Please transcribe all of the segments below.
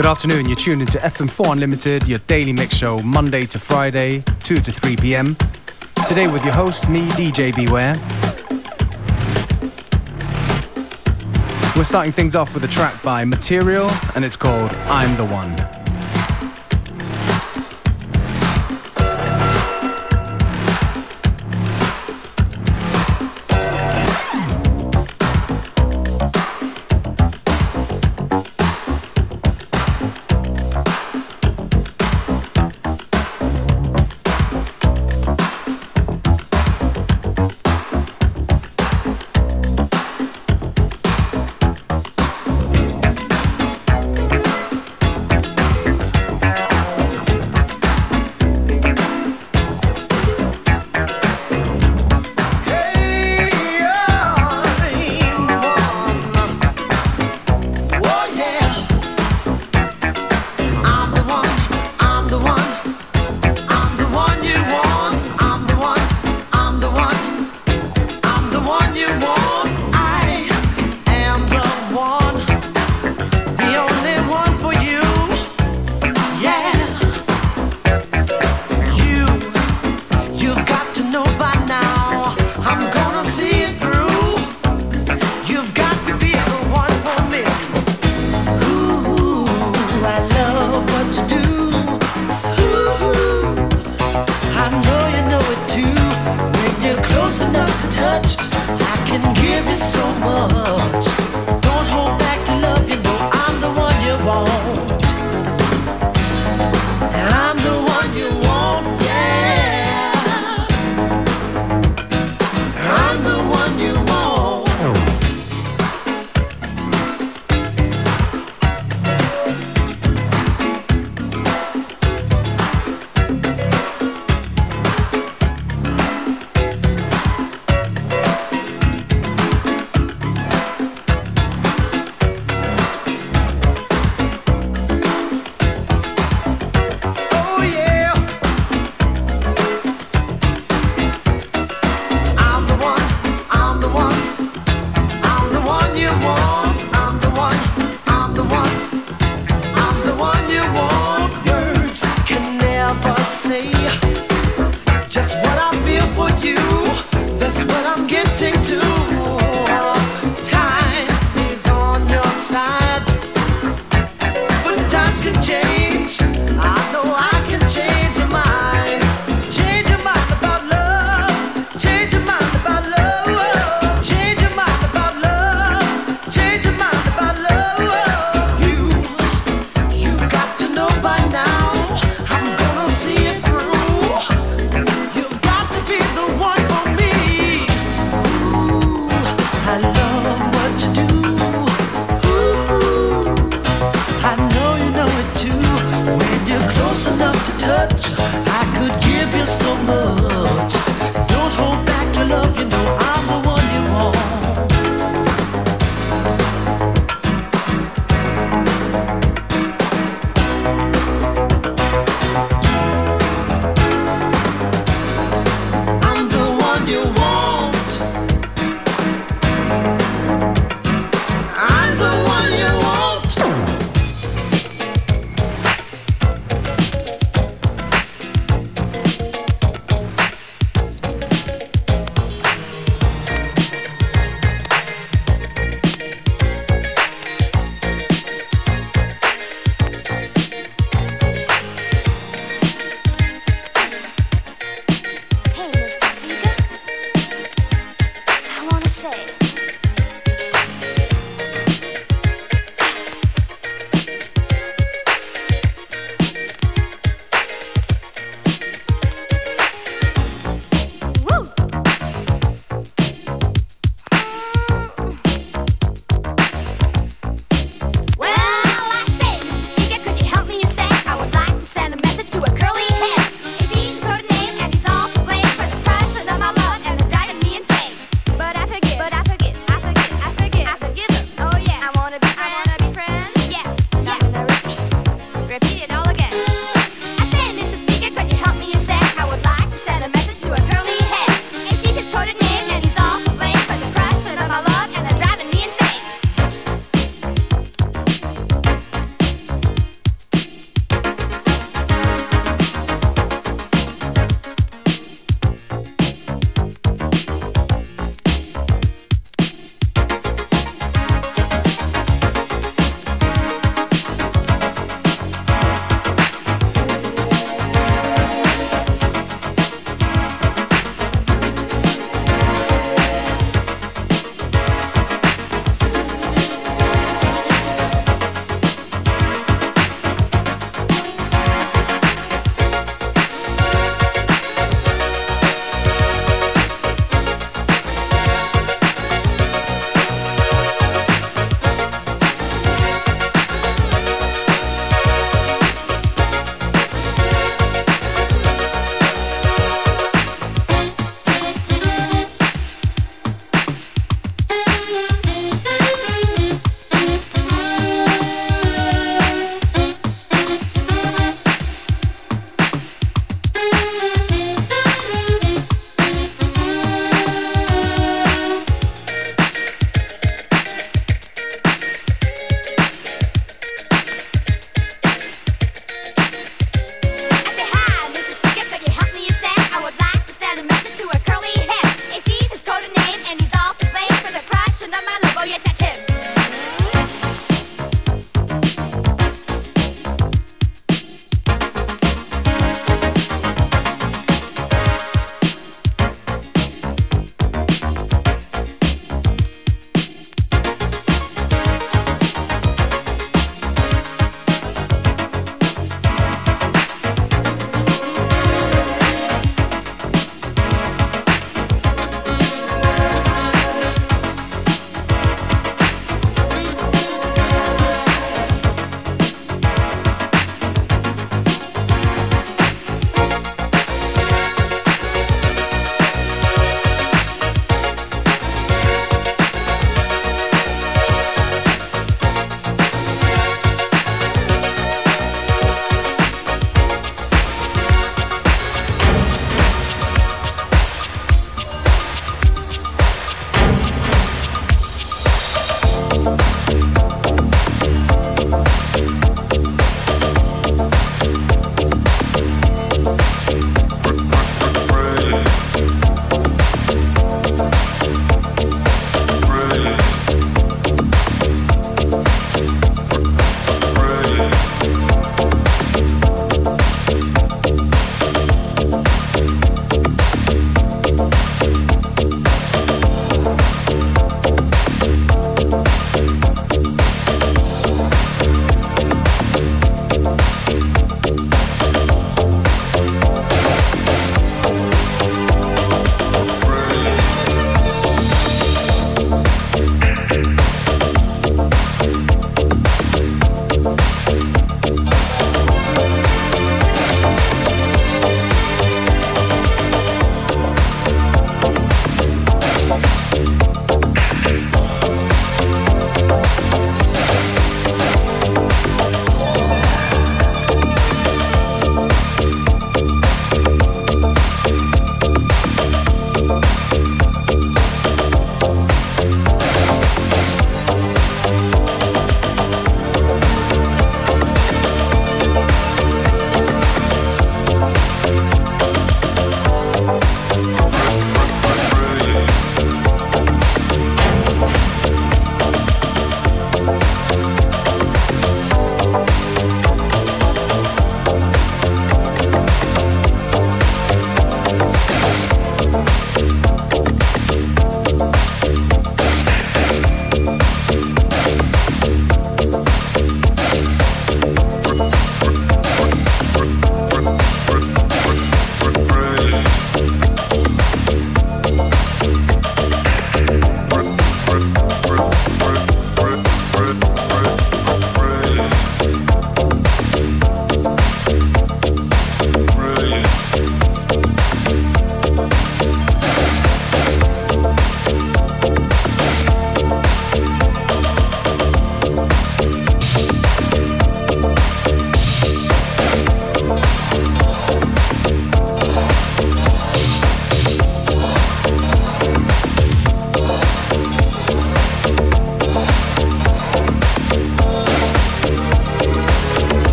Good afternoon, you're tuned into FM4 Unlimited, your daily mix show, Monday to Friday, 2 to 3 pm. Today with your host, me, DJ Beware. We're starting things off with a track by Material, and it's called I'm the One.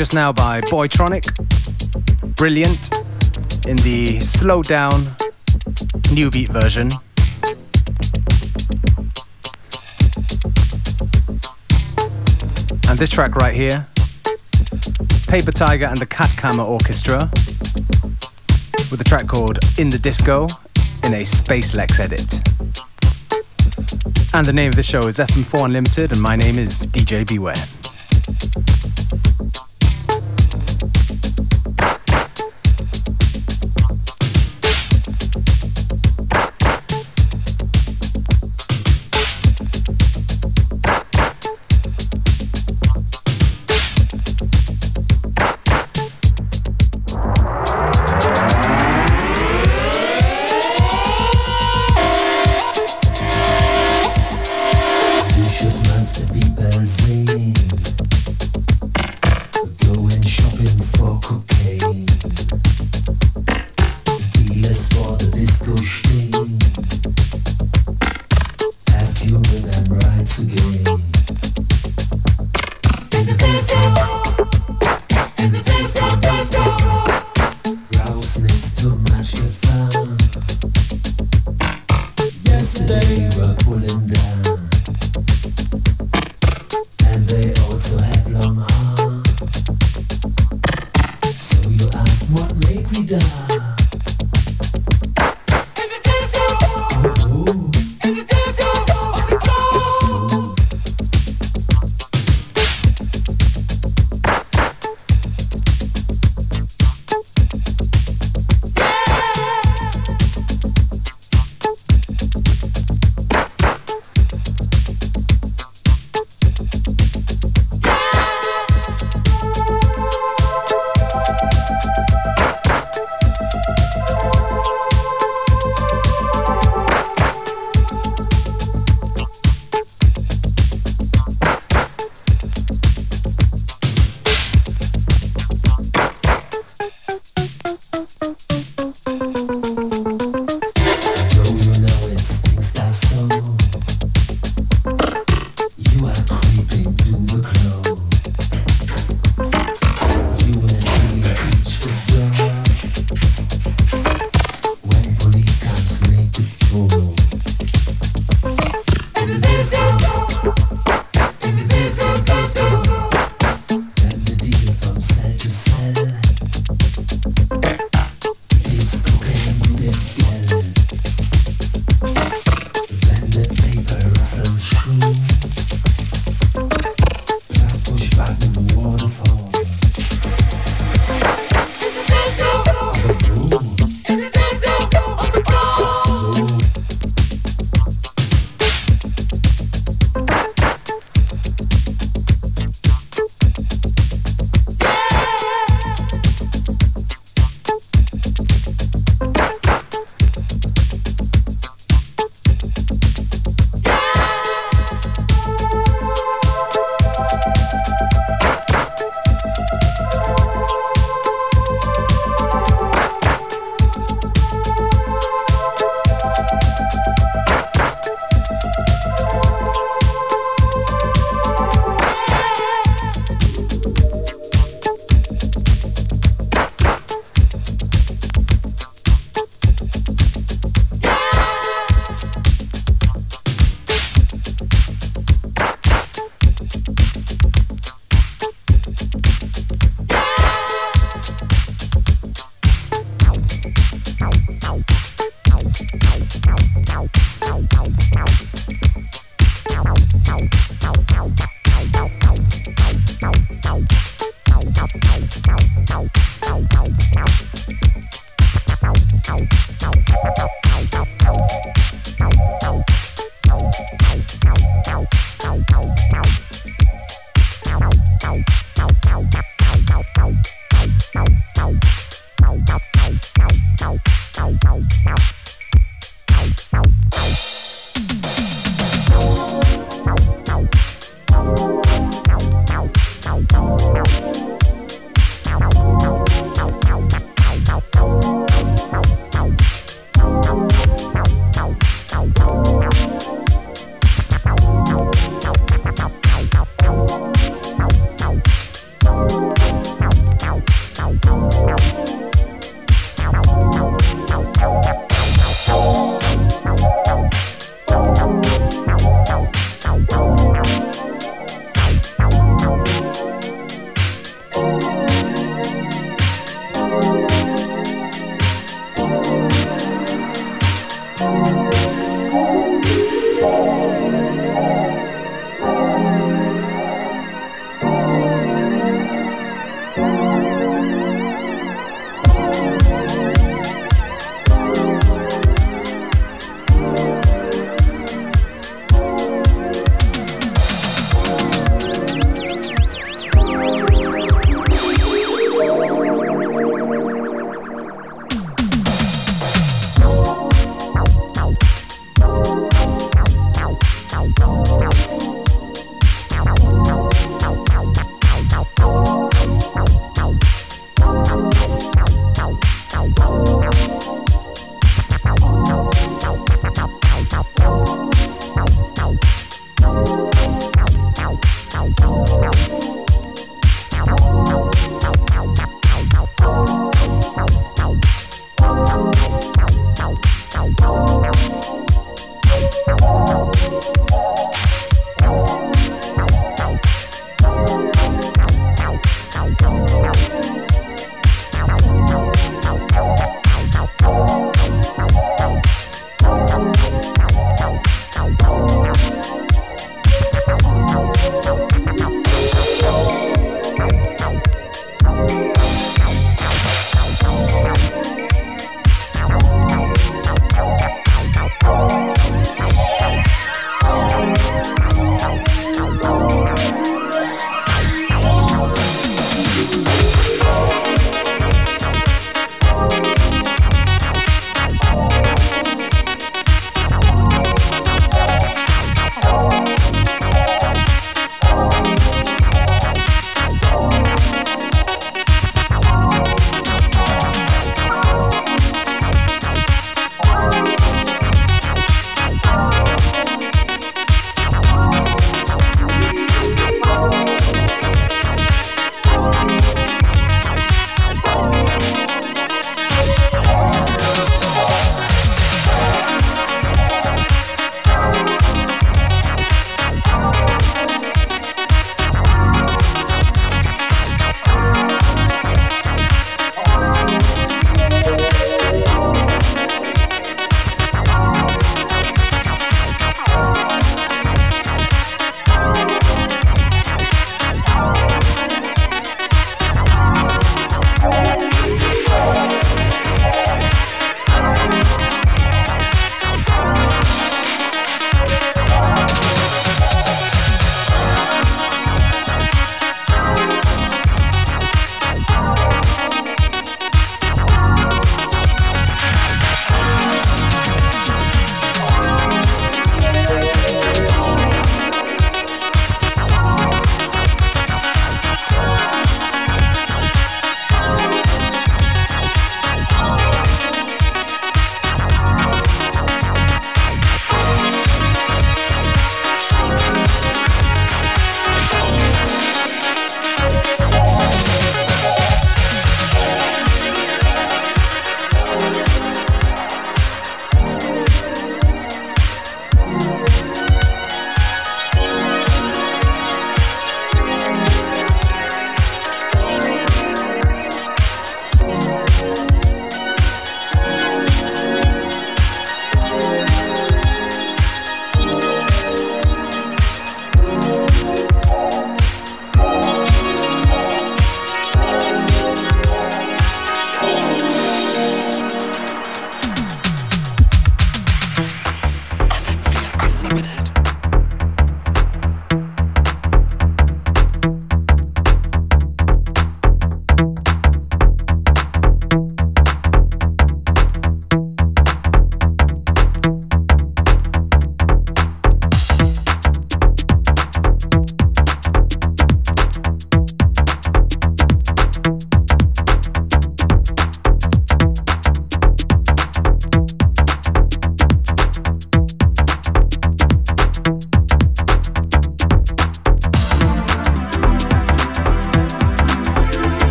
Just now by Boytronic. Brilliant in the slowed down new beat version. And this track right here, Paper Tiger and the Cat Camera Orchestra, with a track called In the Disco in a Space Lex edit. And the name of the show is FM4 Unlimited, and my name is DJ Beware. 冷寒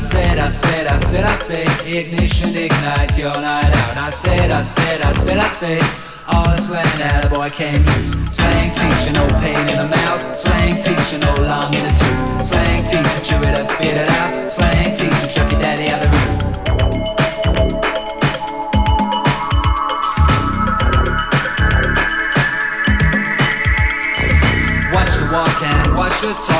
said, I said, I said, I say, ignition, ignite your night out. I said, I said, I said, I say, all the slang that a boy can use. Slang teacher, no pain in the mouth. Slang teacher, no long in the tooth. Slang teacher, chew it up, spit it out. Slang teacher, chuck your daddy out the room. Watch the walk and watch your talk.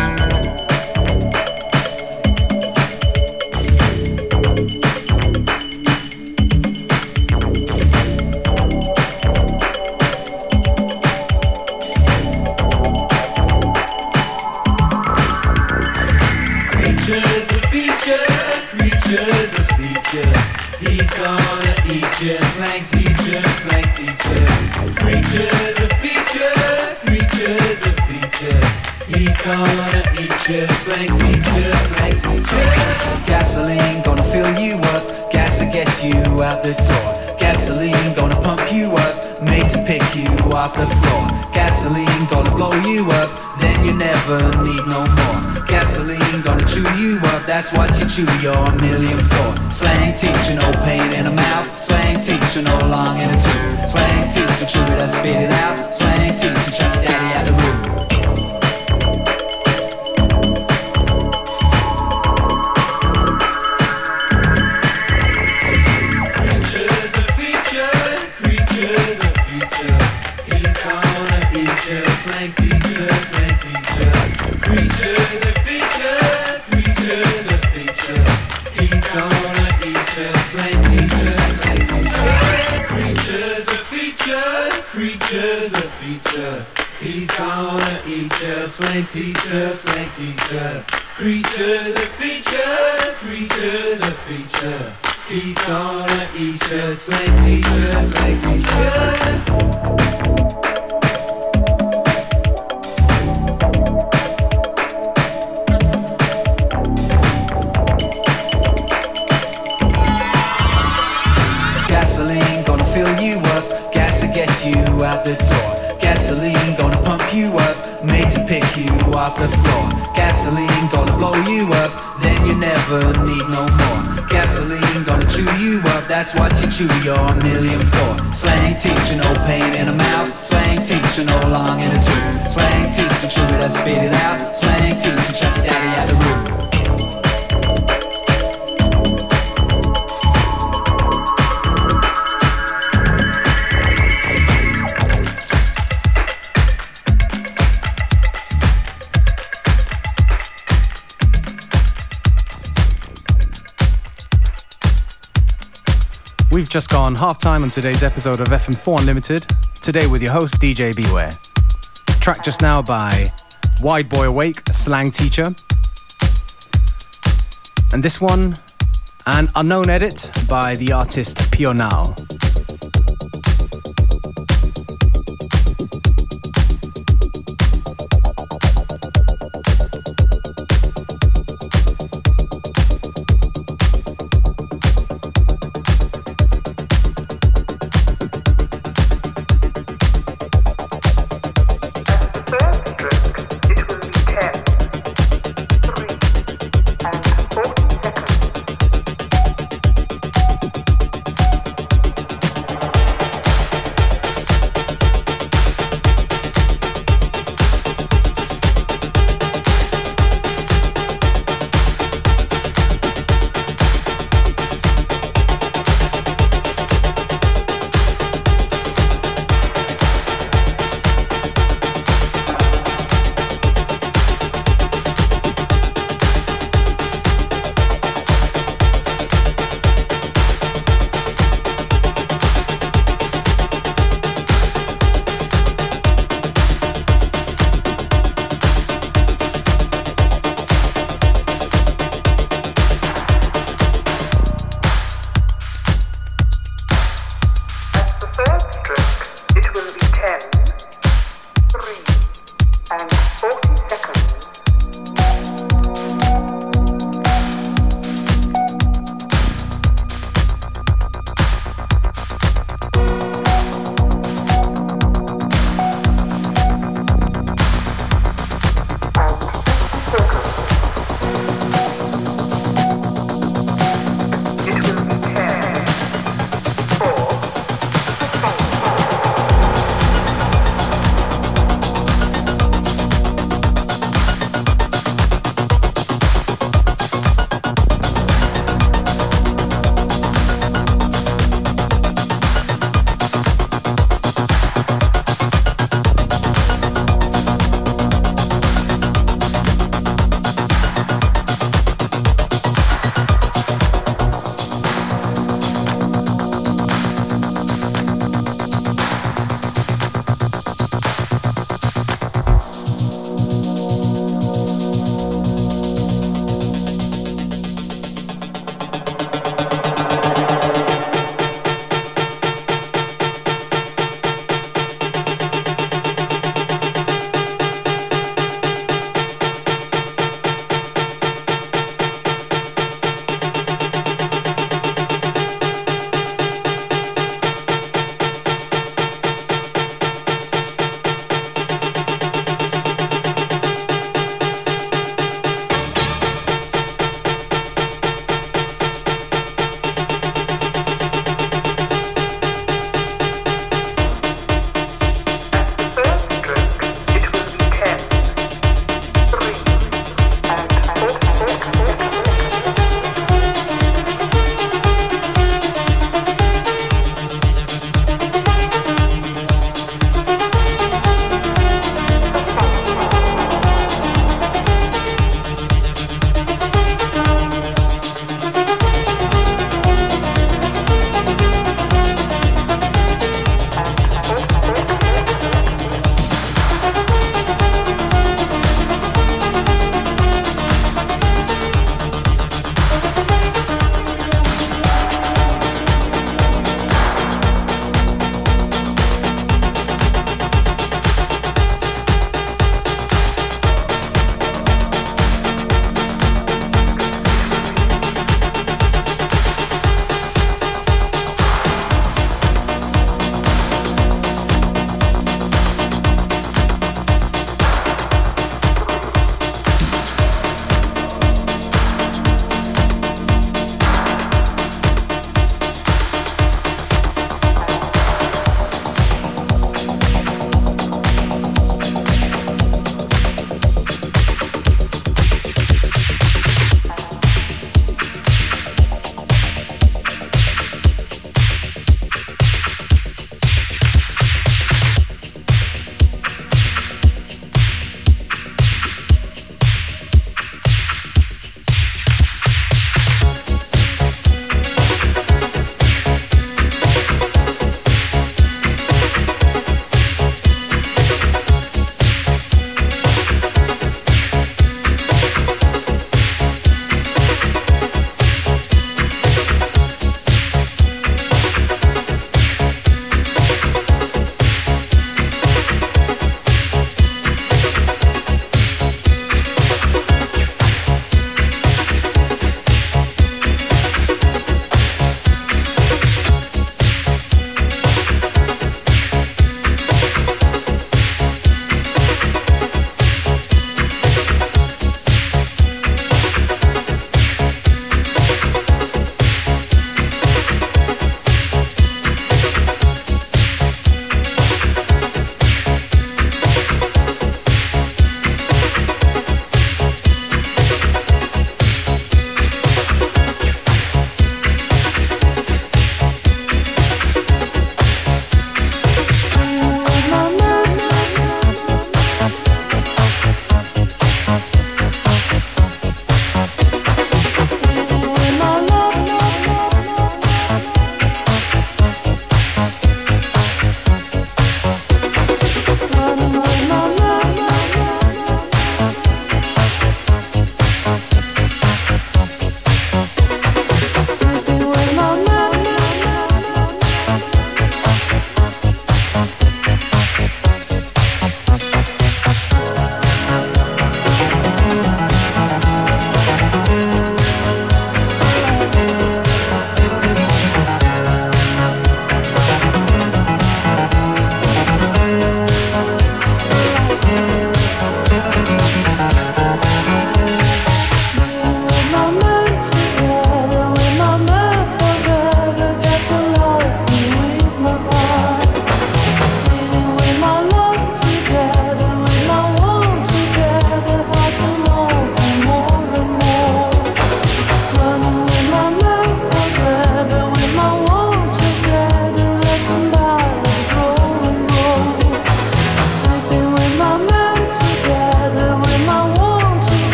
Slang teacher, slang teacher. Gasoline gonna fill you up, gas to get you out the door. Gasoline gonna pump you up, made to pick you off the floor. Gasoline gonna blow you up, then you never need no more. Gasoline gonna chew you up, that's what you chew your million for. Slang teacher, no pain in the mouth. Slang teacher, no long in the tooth. Slang teacher, chew it up, spit it out. Slang teacher, chuck your daddy Creatures a feature, creatures a feature. He's gonna eat you, slang teacher, slang teacher. Creatures a feature, creatures a feature. He's gonna eat you, slang teacher, slang teacher. Creatures a feature, creatures a feature. He's gonna eat you, slang teacher, slang teacher. Gasoline gonna blow you up, then you never need no more. Gasoline gonna chew you up, that's what you chew your million for. Slang teacher, no pain in the mouth. Slang teacher, no long in the tooth. Slang teacher, chew it up, spit it out. Slang teacher, chuck your daddy out the room. Just gone half time on today's episode of FM4 Unlimited, today with your host DJ Beware. Track just now by Wide Boy Awake, Slang Teacher. And this one, an unknown edit by the artist Pure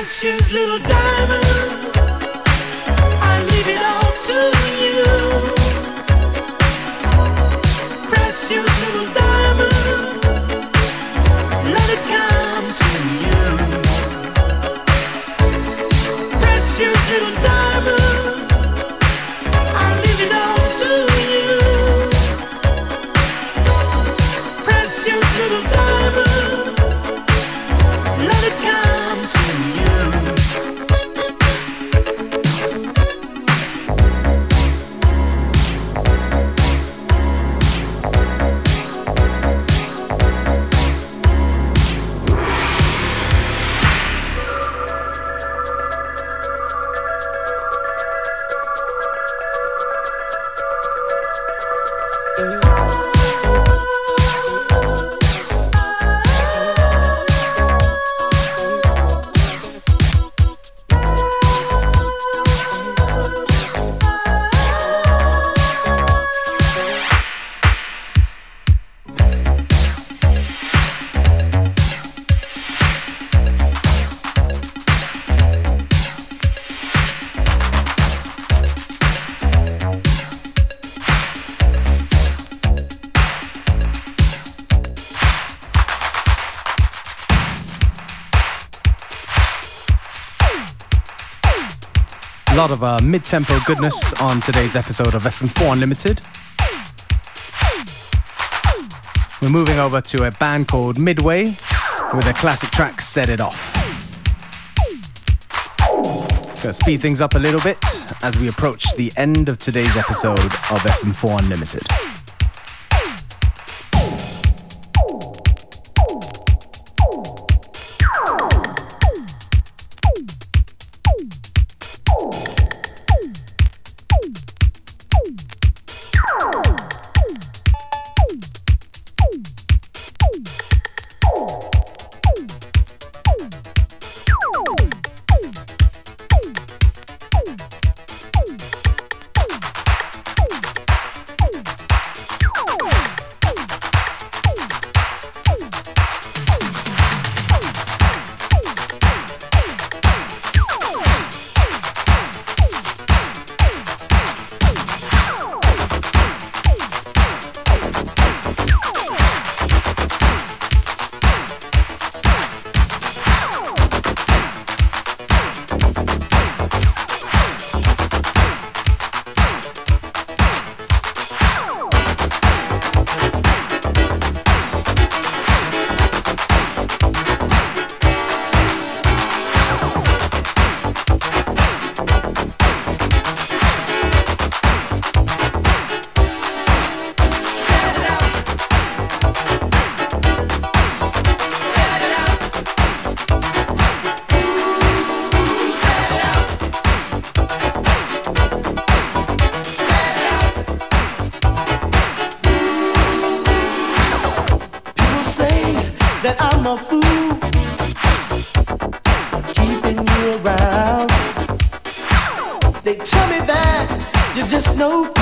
precious little diamond. I leave it all to you. Precious little diamond. Let it come to you. Precious little diamond. Lot of uh, mid-tempo goodness on today's episode of FM4 Unlimited. We're moving over to a band called Midway with a classic track, Set It Off. Gonna speed things up a little bit as we approach the end of today's episode of FM4 Unlimited. Out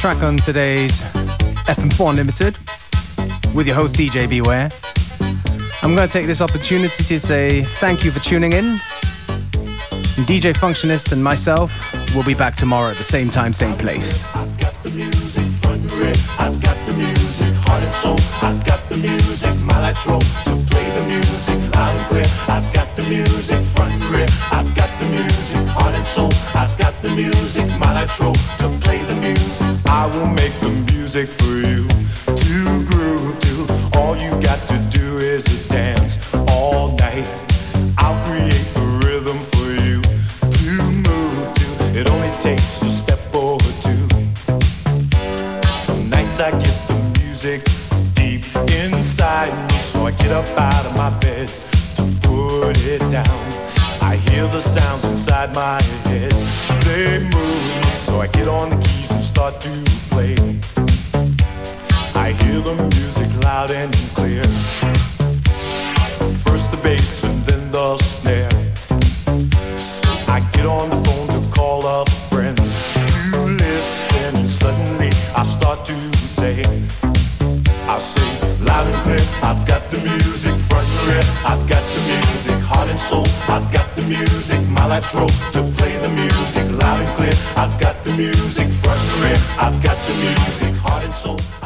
track on today's FM4 Unlimited with your host DJ Beware. I'm going to take this opportunity to say thank you for tuning in. DJ Functionist and myself will be back tomorrow at the same time, same place. Front I've got the music and my life's role to play the music loud and clear. I've got the music front rear, I've got the music heart and soul. I've got the music my life's role to play the music. I will make the music for you to groove to. All you got to do is dance all night. I'll create the rhythm for you to move to. It only takes a step or two. Some nights I get the music up out of my bed to put it down. I hear the sounds inside my head. They move so I get on the keys and start to play. I hear the music loud and clear. I've got the music heart and soul. I've got the music my life's role to play the music loud and clear. I've got the music front and rear. I've got the music, heart and soul.